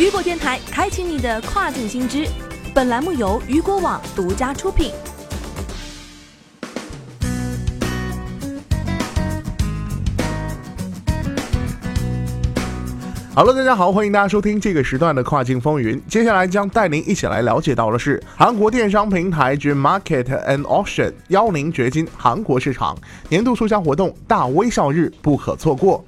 雨果电台开启你的跨境新知，本栏目由雨果网独家出品。Hello，大家好，欢迎大家收听这个时段的跨境风云。接下来将带您一起来了解到的是，韩国电商平台 Dream Market and Auction 邀您掘金韩国市场年度促销活动大微笑日不可错过。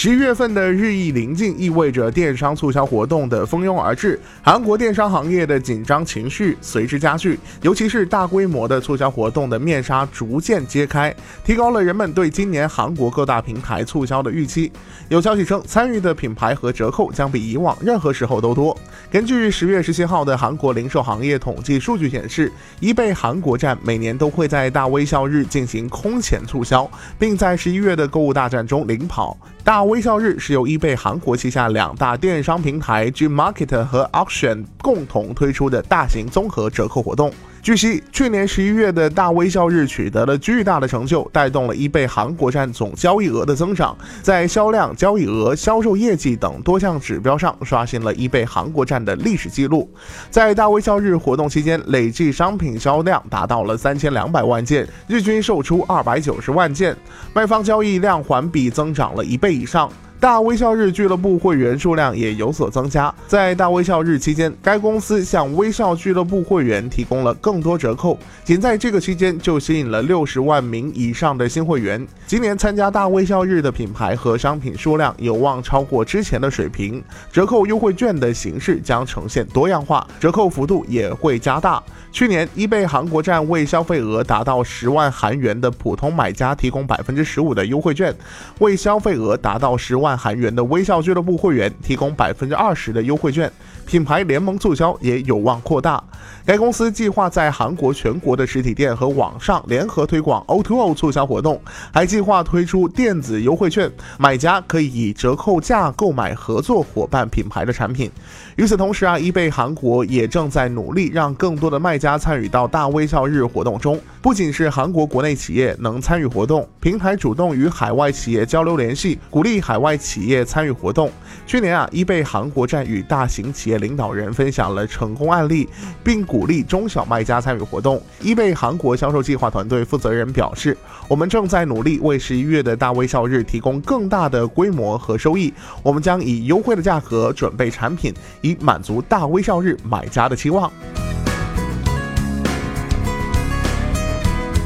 十一月份的日益临近，意味着电商促销活动的蜂拥而至，韩国电商行业的紧张情绪随之加剧。尤其是大规模的促销活动的面纱逐渐揭开，提高了人们对今年韩国各大平台促销的预期。有消息称，参与的品牌和折扣将比以往任何时候都多。根据十月十七号的韩国零售行业统计数据显示，易贝韩国站每年都会在大微笑日进行空前促销，并在十一月的购物大战中领跑。大微笑日是由易贝韩国旗下两大电商平台 G Market 和 Auction 共同推出的大型综合折扣活动。据悉，去年十一月的大微笑日取得了巨大的成就，带动了易贝韩国站总交易额的增长，在销量、交易额、销售业绩等多项指标上刷新了易贝韩国站的历史记录。在大微笑日活动期间，累计商品销量达到了三千两百万件，日均售出二百九十万件，卖方交易量环比增长了一倍以上。大微笑日俱乐部会员数量也有所增加。在大微笑日期间，该公司向微笑俱乐部会员提供了更多折扣。仅在这个期间，就吸引了六十万名以上的新会员。今年参加大微笑日的品牌和商品数量有望超过之前的水平。折扣优惠券的形式将呈现多样化，折扣幅度也会加大。去年，易贝韩国站为消费额达到十万韩元的普通买家提供百分之十五的优惠券，为消费额达到十万万韩元的微笑俱乐部会员提供百分之二十的优惠券。品牌联盟促销也有望扩大。该公司计划在韩国全国的实体店和网上联合推广 O2O 促销活动，还计划推出电子优惠券，买家可以以折扣价购买合作伙伴品牌的产品。与此同时啊，易贝韩国也正在努力让更多的卖家参与到大微笑日活动中。不仅是韩国国内企业能参与活动，平台主动与海外企业交流联系，鼓励海外企业参与活动。去年啊，易贝韩国站与大型企业领导人分享了成功案例，并鼓励中小卖家参与活动。易贝韩国销售计划团队负责人表示：“我们正在努力为十一月的大微笑日提供更大的规模和收益。我们将以优惠的价格准备产品，以满足大微笑日买家的期望。”